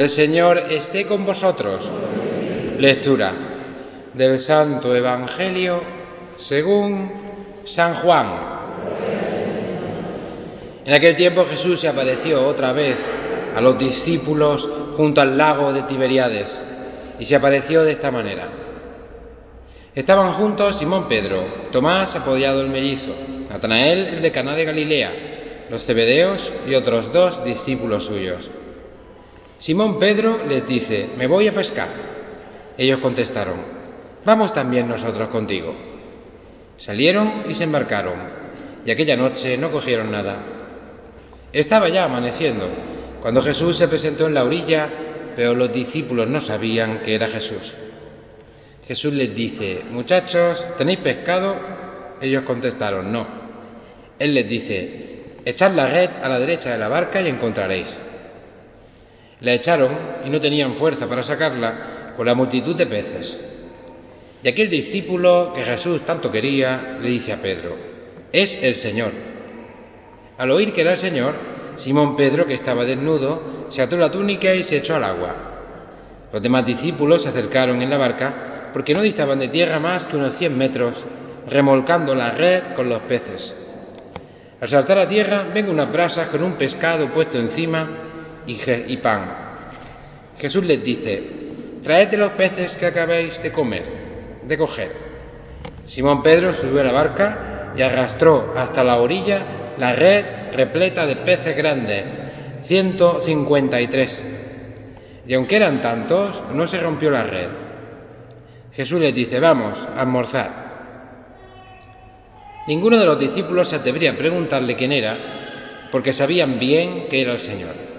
El Señor esté con vosotros. Lectura del Santo Evangelio según San Juan. En aquel tiempo Jesús se apareció otra vez a los discípulos junto al lago de Tiberiades y se apareció de esta manera. Estaban juntos Simón Pedro, Tomás apoyado el mellizo, Natanael el de Caná de Galilea, los cebedeos y otros dos discípulos suyos. Simón Pedro les dice, me voy a pescar. Ellos contestaron, vamos también nosotros contigo. Salieron y se embarcaron, y aquella noche no cogieron nada. Estaba ya amaneciendo, cuando Jesús se presentó en la orilla, pero los discípulos no sabían que era Jesús. Jesús les dice, muchachos, ¿tenéis pescado? Ellos contestaron, no. Él les dice, echad la red a la derecha de la barca y encontraréis. La echaron y no tenían fuerza para sacarla por la multitud de peces. Y aquel discípulo que Jesús tanto quería le dice a Pedro, es el Señor. Al oír que era el Señor, Simón Pedro, que estaba desnudo, se ató la túnica y se echó al agua. Los demás discípulos se acercaron en la barca porque no distaban de tierra más que unos cien metros, remolcando la red con los peces. Al saltar a tierra ven unas brasas con un pescado puesto encima y, pan. Jesús les dice, traed los peces que acabáis de comer, de coger. Simón Pedro subió a la barca y arrastró hasta la orilla la red repleta de peces grandes, 153. Y aunque eran tantos, no se rompió la red. Jesús les dice, vamos a almorzar. Ninguno de los discípulos se atrevía a preguntarle quién era, porque sabían bien que era el Señor.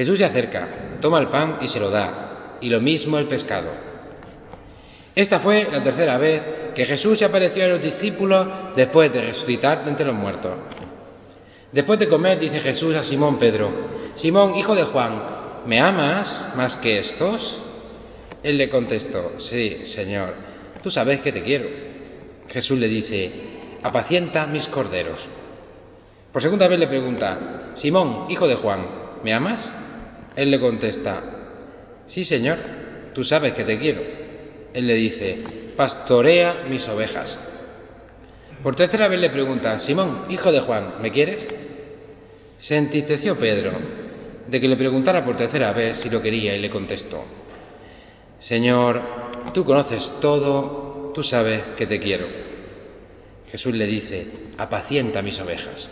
Jesús se acerca, toma el pan y se lo da, y lo mismo el pescado. Esta fue la tercera vez que Jesús se apareció a los discípulos después de resucitar de entre los muertos. Después de comer, dice Jesús a Simón Pedro, Simón, hijo de Juan, ¿me amas más que estos? Él le contestó, sí, Señor, tú sabes que te quiero. Jesús le dice, apacienta mis corderos. Por segunda vez le pregunta, Simón, hijo de Juan, ¿me amas? Él le contesta, sí, Señor, tú sabes que te quiero. Él le dice, pastorea mis ovejas. Por tercera vez le pregunta, Simón, hijo de Juan, ¿me quieres? Se entristeció Pedro de que le preguntara por tercera vez si lo quería y le contestó, Señor, tú conoces todo, tú sabes que te quiero. Jesús le dice, apacienta mis ovejas.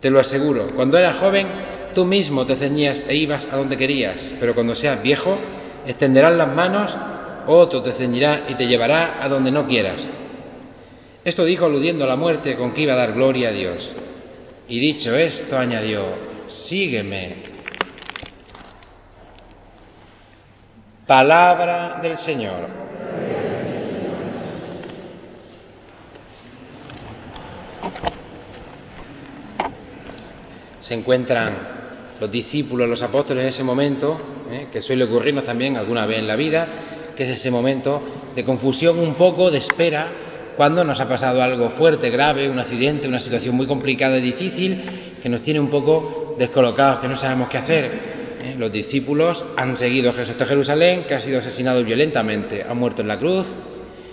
Te lo aseguro, cuando eras joven, tú mismo te ceñías e ibas a donde querías, pero cuando seas viejo, extenderás las manos, otro te ceñirá y te llevará a donde no quieras. Esto dijo aludiendo a la muerte con que iba a dar gloria a Dios. Y dicho esto, añadió, sígueme. Palabra del Señor. Se encuentran los discípulos, los apóstoles en ese momento, ¿eh? que suele ocurrirnos también alguna vez en la vida, que es ese momento de confusión un poco, de espera, cuando nos ha pasado algo fuerte, grave, un accidente, una situación muy complicada y difícil, que nos tiene un poco descolocados, que no sabemos qué hacer. ¿eh? Los discípulos han seguido a Jesús de Jerusalén, que ha sido asesinado violentamente, ha muerto en la cruz,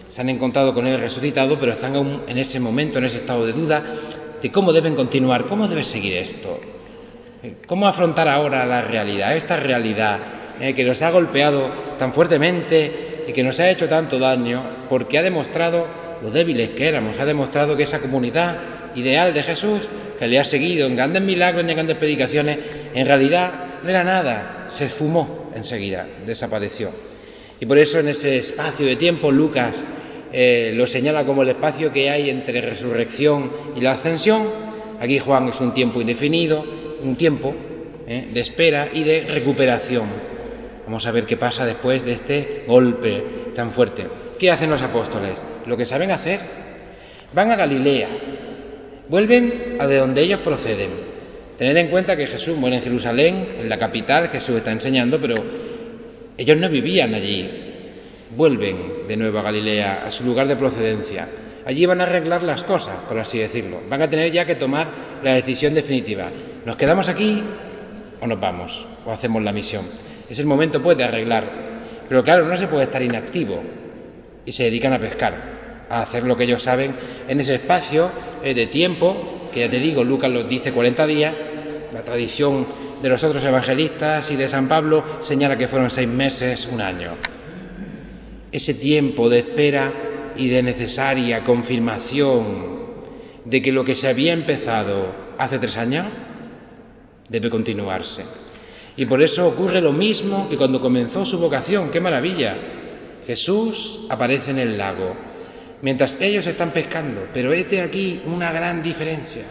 se han encontrado con él resucitado, pero están aún en ese momento, en ese estado de duda de cómo deben continuar, cómo debe seguir esto. Cómo afrontar ahora la realidad, esta realidad ¿eh? que nos ha golpeado tan fuertemente y que nos ha hecho tanto daño, porque ha demostrado lo débiles que éramos, ha demostrado que esa comunidad ideal de Jesús, que le ha seguido en grandes milagros y en grandes predicaciones, en realidad no era nada, se esfumó enseguida, desapareció. Y por eso en ese espacio de tiempo Lucas eh, lo señala como el espacio que hay entre resurrección y la ascensión. Aquí Juan es un tiempo indefinido, un tiempo eh, de espera y de recuperación. Vamos a ver qué pasa después de este golpe tan fuerte. ¿Qué hacen los apóstoles? Lo que saben hacer. Van a Galilea, vuelven a de donde ellos proceden, Tened en cuenta que Jesús muere en Jerusalén, en la capital, Jesús está enseñando, pero ellos no vivían allí. Vuelven de nuevo a Galilea, a su lugar de procedencia. Allí van a arreglar las cosas, por así decirlo. Van a tener ya que tomar la decisión definitiva. ¿Nos quedamos aquí o nos vamos, o hacemos la misión. Es el momento pues de arreglar. Pero claro, no se puede estar inactivo y se dedican a pescar, a hacer lo que ellos saben en ese espacio eh, de tiempo, que ya te digo, Lucas los dice 40 días, la tradición de los otros evangelistas y de San Pablo señala que fueron seis meses, un año. Ese tiempo de espera y de necesaria confirmación de que lo que se había empezado hace tres años debe continuarse. Y por eso ocurre lo mismo que cuando comenzó su vocación. ¡Qué maravilla! Jesús aparece en el lago, mientras ellos están pescando. Pero este aquí una gran diferencia.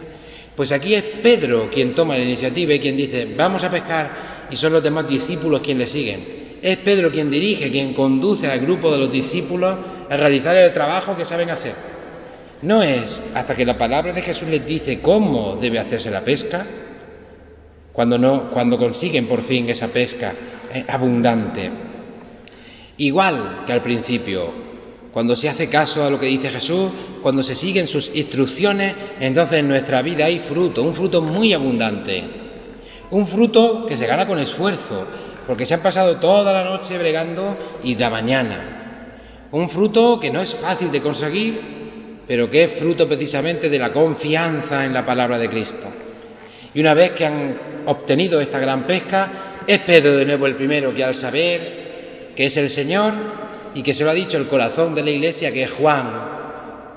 Pues aquí es Pedro quien toma la iniciativa y quien dice, vamos a pescar, y son los demás discípulos quienes le siguen. Es Pedro quien dirige, quien conduce al grupo de los discípulos a realizar el trabajo que saben hacer. No es hasta que la palabra de Jesús les dice cómo debe hacerse la pesca, cuando, no, cuando consiguen por fin esa pesca eh, abundante. Igual que al principio, cuando se hace caso a lo que dice Jesús, cuando se siguen sus instrucciones, entonces en nuestra vida hay fruto, un fruto muy abundante, un fruto que se gana con esfuerzo, porque se han pasado toda la noche bregando y la mañana. Un fruto que no es fácil de conseguir, pero que es fruto precisamente de la confianza en la palabra de Cristo. Y una vez que han obtenido esta gran pesca, es Pedro de nuevo el primero que al saber que es el Señor y que se lo ha dicho el corazón de la iglesia, que es Juan,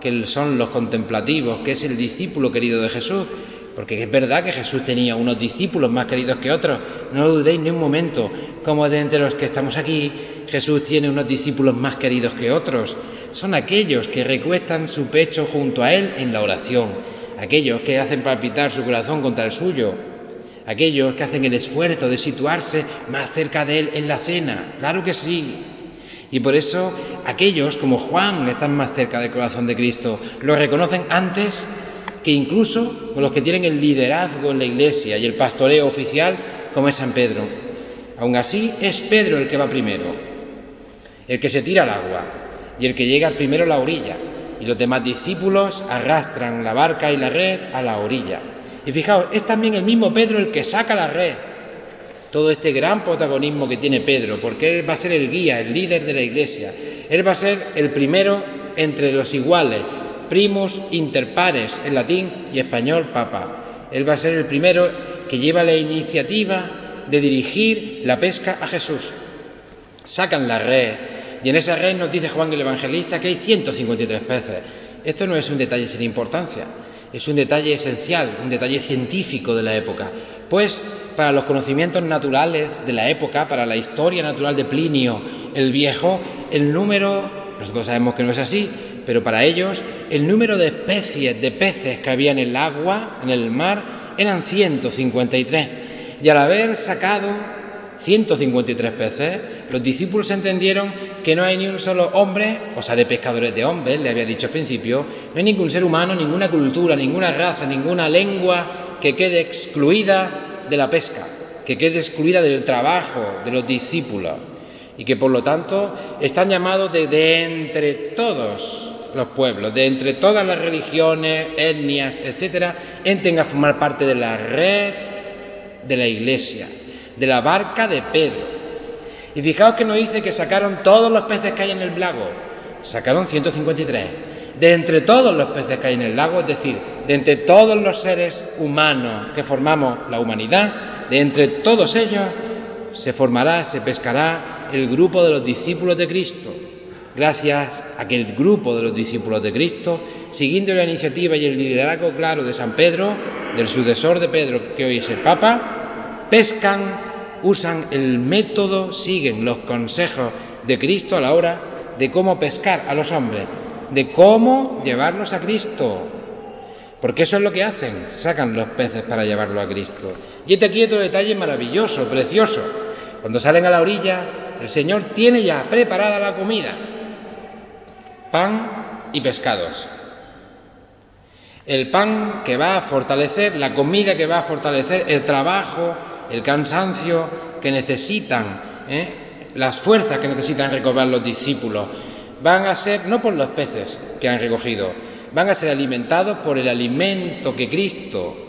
que son los contemplativos, que es el discípulo querido de Jesús, porque es verdad que Jesús tenía unos discípulos más queridos que otros, no lo dudéis ni un momento, como de entre los que estamos aquí, Jesús tiene unos discípulos más queridos que otros, son aquellos que recuestan su pecho junto a Él en la oración, aquellos que hacen palpitar su corazón contra el suyo, aquellos que hacen el esfuerzo de situarse más cerca de Él en la cena, claro que sí. Y por eso aquellos como Juan están más cerca del corazón de Cristo, lo reconocen antes que incluso los que tienen el liderazgo en la iglesia y el pastoreo oficial como es San Pedro. Aún así es Pedro el que va primero, el que se tira al agua y el que llega primero a la orilla, y los demás discípulos arrastran la barca y la red a la orilla. Y fijaos, es también el mismo Pedro el que saca la red. Todo este gran protagonismo que tiene Pedro, porque él va a ser el guía, el líder de la iglesia. Él va a ser el primero entre los iguales, primus inter pares en latín y español papa. Él va a ser el primero que lleva la iniciativa de dirigir la pesca a Jesús. Sacan la red y en esa red nos dice Juan el Evangelista que hay 153 peces. Esto no es un detalle sin importancia, es un detalle esencial, un detalle científico de la época. Pues para los conocimientos naturales de la época, para la historia natural de Plinio el Viejo, el número, nosotros sabemos que no es así, pero para ellos el número de especies de peces que había en el agua, en el mar, eran 153. Y al haber sacado 153 peces, los discípulos entendieron que no hay ni un solo hombre, o sea, de pescadores de hombres, le había dicho al principio, no hay ningún ser humano, ninguna cultura, ninguna raza, ninguna lengua que quede excluida de la pesca, que quede excluida del trabajo de los discípulos y que por lo tanto están llamados de, de entre todos los pueblos, de entre todas las religiones, etnias, etcétera, entren a formar parte de la red de la iglesia de la barca de Pedro. Y fijaos que nos dice que sacaron todos los peces que hay en el lago. Sacaron 153. De entre todos los peces que hay en el lago, es decir, de entre todos los seres humanos que formamos la humanidad, de entre todos ellos se formará, se pescará el grupo de los discípulos de Cristo. Gracias a que el grupo de los discípulos de Cristo, siguiendo la iniciativa y el liderazgo claro de San Pedro, del sucesor de Pedro, que hoy es el Papa, pescan usan el método, siguen los consejos de Cristo a la hora de cómo pescar a los hombres, de cómo llevarlos a Cristo. Porque eso es lo que hacen, sacan los peces para llevarlo a Cristo. Y este aquí otro detalle maravilloso, precioso. Cuando salen a la orilla, el Señor tiene ya preparada la comida, pan y pescados. El pan que va a fortalecer, la comida que va a fortalecer el trabajo el cansancio que necesitan, ¿eh? las fuerzas que necesitan recobrar los discípulos, van a ser no por los peces que han recogido, van a ser alimentados por el alimento que Cristo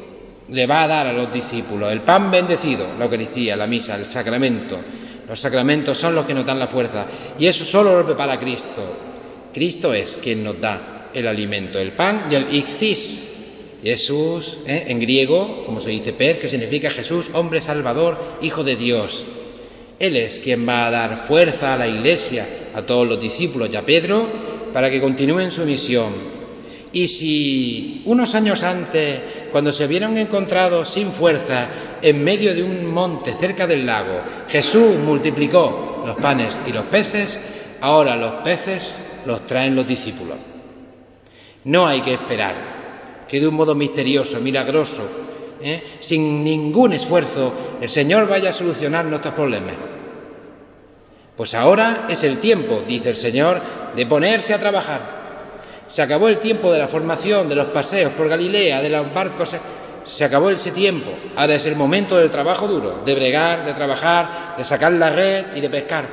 le va a dar a los discípulos el pan bendecido, la Eucaristía, la misa, el sacramento. Los sacramentos son los que nos dan la fuerza y eso solo lo prepara Cristo. Cristo es quien nos da el alimento, el pan y el ixis. Jesús, ¿eh? en griego, como se dice pez, que significa Jesús, hombre salvador, hijo de Dios. Él es quien va a dar fuerza a la iglesia, a todos los discípulos y Pedro, para que continúen su misión. Y si unos años antes, cuando se hubieran encontrado sin fuerza en medio de un monte cerca del lago, Jesús multiplicó los panes y los peces, ahora los peces los traen los discípulos. No hay que esperar que de un modo misterioso, milagroso, ¿eh? sin ningún esfuerzo, el Señor vaya a solucionar nuestros problemas. Pues ahora es el tiempo, dice el Señor, de ponerse a trabajar. Se acabó el tiempo de la formación, de los paseos por Galilea, de los barcos. Se acabó ese tiempo. Ahora es el momento del trabajo duro, de bregar, de trabajar, de sacar la red y de pescar.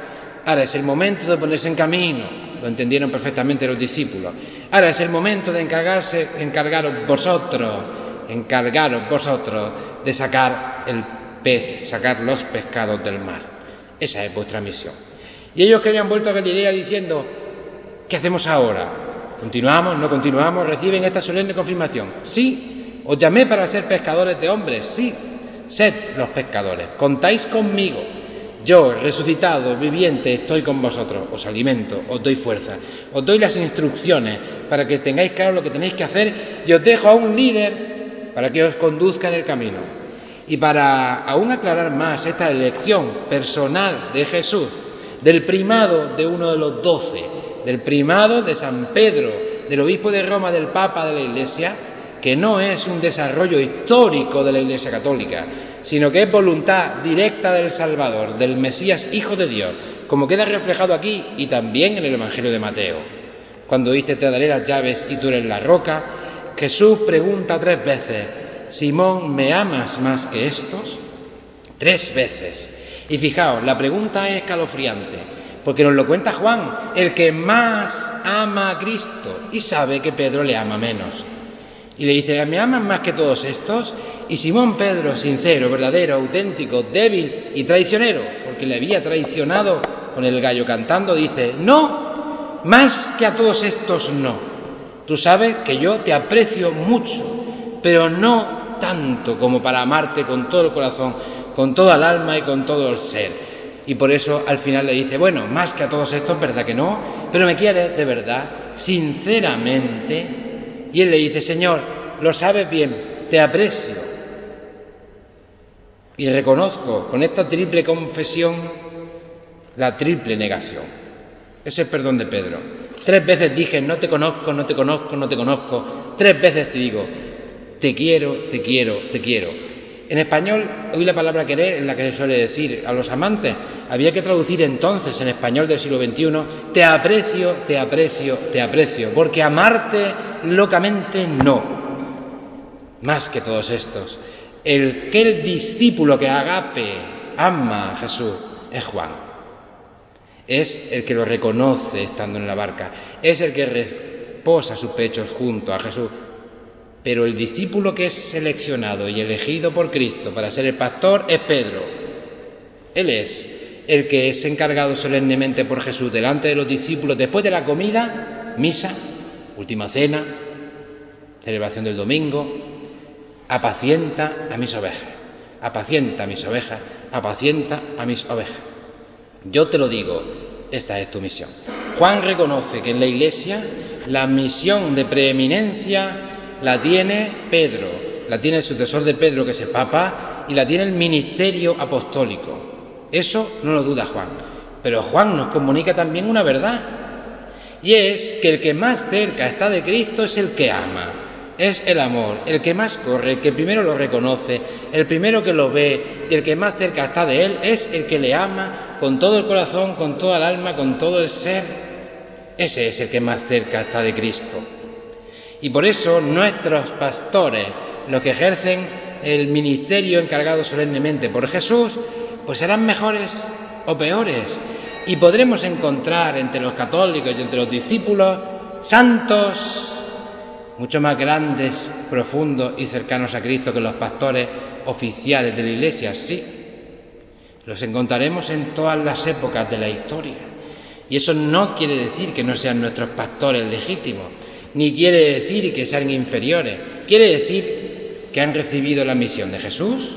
Ahora es el momento de ponerse en camino. Lo entendieron perfectamente los discípulos. Ahora es el momento de encargarse, encargaros vosotros, encargaros vosotros de sacar el pez, sacar los pescados del mar. Esa es vuestra misión. Y ellos que habían vuelto a Galilea diciendo, ¿qué hacemos ahora? ¿Continuamos? ¿No continuamos? ¿Reciben esta solemne confirmación? Sí. ¿Os llamé para ser pescadores de hombres? Sí. Sed los pescadores. Contáis conmigo. Yo, resucitado, viviente, estoy con vosotros. Os alimento, os doy fuerza, os doy las instrucciones para que tengáis claro lo que tenéis que hacer y os dejo a un líder para que os conduzca en el camino. Y para aún aclarar más esta elección personal de Jesús del primado de uno de los doce, del primado de San Pedro, del obispo de Roma, del Papa de la Iglesia, que no es un desarrollo histórico de la Iglesia Católica, sino que es voluntad directa del Salvador, del Mesías Hijo de Dios, como queda reflejado aquí y también en el Evangelio de Mateo. Cuando dice te daré las llaves y tú eres la roca, Jesús pregunta tres veces, Simón, ¿me amas más que estos? Tres veces. Y fijaos, la pregunta es escalofriante, porque nos lo cuenta Juan, el que más ama a Cristo y sabe que Pedro le ama menos. Y le dice, ¿me aman más que todos estos? Y Simón Pedro, sincero, verdadero, auténtico, débil y traicionero, porque le había traicionado con el gallo cantando, dice, no, más que a todos estos no. Tú sabes que yo te aprecio mucho, pero no tanto como para amarte con todo el corazón, con toda el alma y con todo el ser. Y por eso al final le dice, bueno, más que a todos estos, ¿verdad que no? Pero me quiere de verdad, sinceramente. Y él le dice, Señor, lo sabes bien, te aprecio. Y reconozco con esta triple confesión la triple negación. Ese es el perdón de Pedro. Tres veces dije, no te conozco, no te conozco, no te conozco. Tres veces te digo, te quiero, te quiero, te quiero. En español, hoy la palabra querer es la que se suele decir a los amantes. Había que traducir entonces en español del siglo XXI, te aprecio, te aprecio, te aprecio, porque amarte locamente no. Más que todos estos. El que el discípulo que agape ama a Jesús es Juan. Es el que lo reconoce estando en la barca. Es el que reposa sus pechos junto a Jesús pero el discípulo que es seleccionado y elegido por Cristo para ser el pastor es Pedro. Él es el que es encargado solemnemente por Jesús delante de los discípulos después de la comida, misa, última cena, celebración del domingo, apacienta a mis ovejas, apacienta a mis ovejas, apacienta a mis ovejas. Yo te lo digo, esta es tu misión. Juan reconoce que en la iglesia la misión de preeminencia la tiene Pedro, la tiene el sucesor de Pedro, que es el Papa, y la tiene el ministerio apostólico. Eso no lo duda Juan. Pero Juan nos comunica también una verdad, y es que el que más cerca está de Cristo es el que ama, es el amor, el que más corre, el que primero lo reconoce, el primero que lo ve y el que más cerca está de Él es el que le ama con todo el corazón, con toda el alma, con todo el ser. Ese es el que más cerca está de Cristo. Y por eso nuestros pastores, los que ejercen el ministerio encargado solemnemente por Jesús, pues serán mejores o peores. Y podremos encontrar entre los católicos y entre los discípulos santos mucho más grandes, profundos y cercanos a Cristo que los pastores oficiales de la Iglesia, sí. Los encontraremos en todas las épocas de la historia. Y eso no quiere decir que no sean nuestros pastores legítimos, ni quiere decir que sean inferiores. Quiere decir que han recibido la misión de Jesús,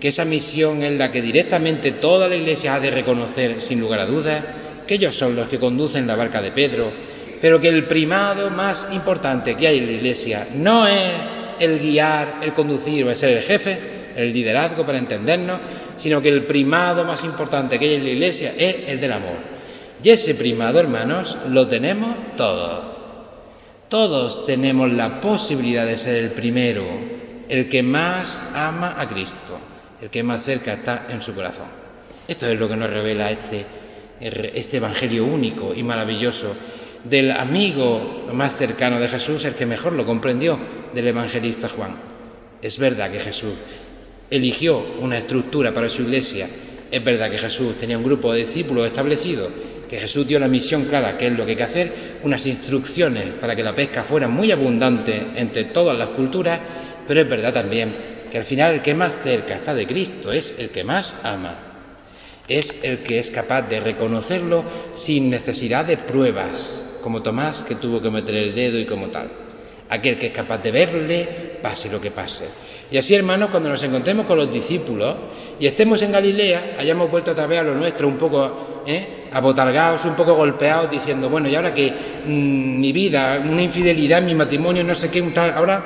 que esa misión es la que directamente toda la Iglesia ha de reconocer sin lugar a dudas, que ellos son los que conducen la barca de Pedro, pero que el primado más importante que hay en la Iglesia no es el guiar, el conducir o el ser el jefe, el liderazgo para entendernos, sino que el primado más importante que hay en la Iglesia es el del amor. Y ese primado, hermanos, lo tenemos todos. Todos tenemos la posibilidad de ser el primero, el que más ama a Cristo, el que más cerca está en su corazón. Esto es lo que nos revela este, este Evangelio único y maravilloso del amigo más cercano de Jesús, el que mejor lo comprendió, del evangelista Juan. Es verdad que Jesús eligió una estructura para su iglesia, es verdad que Jesús tenía un grupo de discípulos establecido, que Jesús dio la misión clara, que es lo que hay que hacer, unas instrucciones para que la pesca fuera muy abundante entre todas las culturas, pero es verdad también que al final el que más cerca está de Cristo es el que más ama, es el que es capaz de reconocerlo sin necesidad de pruebas, como Tomás que tuvo que meter el dedo y como tal. Aquel que es capaz de verle, pase lo que pase. Y así, hermanos, cuando nos encontremos con los discípulos y estemos en Galilea, hayamos vuelto otra vez a lo nuestro un poco ¿eh? abotargados, un poco golpeados, diciendo, bueno, y ahora que mm, mi vida, una infidelidad, mi matrimonio, no sé qué, un tal, ahora,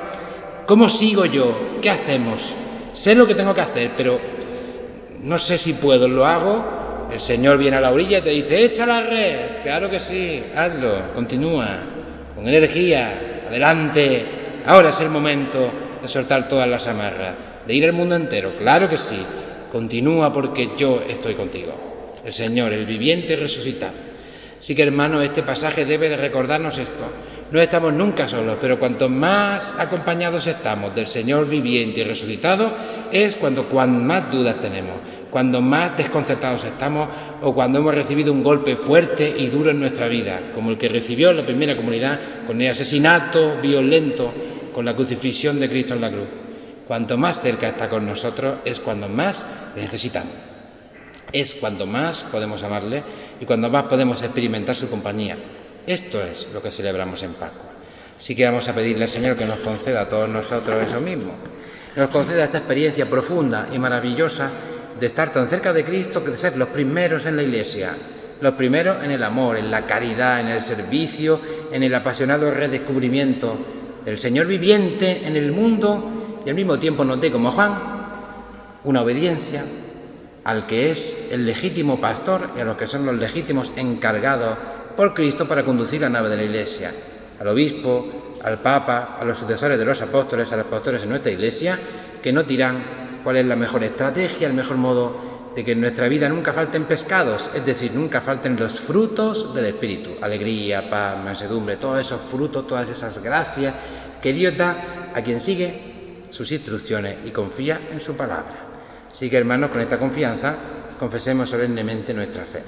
¿cómo sigo yo? ¿Qué hacemos? Sé lo que tengo que hacer, pero no sé si puedo, lo hago el Señor viene a la orilla y te dice, echa la red. Claro que sí, hazlo, continúa, con energía, adelante. Ahora es el momento de soltar todas las amarras, de ir al mundo entero. Claro que sí, continúa porque yo estoy contigo. El Señor, el viviente resucitado. Así que hermano, este pasaje debe de recordarnos esto. No estamos nunca solos, pero cuanto más acompañados estamos del Señor viviente y resucitado, es cuando, cuando más dudas tenemos, cuando más desconcertados estamos o cuando hemos recibido un golpe fuerte y duro en nuestra vida, como el que recibió la primera comunidad con el asesinato violento, con la crucifixión de Cristo en la cruz. Cuanto más cerca está con nosotros es cuando más le necesitamos. Es cuando más podemos amarle y cuando más podemos experimentar su compañía. Esto es lo que celebramos en Pascua. Así que vamos a pedirle al Señor que nos conceda a todos nosotros eso mismo. Nos conceda esta experiencia profunda y maravillosa de estar tan cerca de Cristo que de ser los primeros en la Iglesia, los primeros en el amor, en la caridad, en el servicio, en el apasionado redescubrimiento del Señor viviente en el mundo y al mismo tiempo noté como Juan una obediencia al que es el legítimo pastor y a los que son los legítimos encargados por Cristo para conducir la nave de la Iglesia, al obispo, al papa, a los sucesores de los apóstoles, a los pastores en nuestra Iglesia, que no dirán cuál es la mejor estrategia, el mejor modo de que en nuestra vida nunca falten pescados, es decir, nunca falten los frutos del Espíritu, alegría, paz, mansedumbre, todos esos frutos, todas esas gracias que Dios da a quien sigue sus instrucciones y confía en su palabra. Así que hermanos, con esta confianza confesemos solemnemente nuestra fe.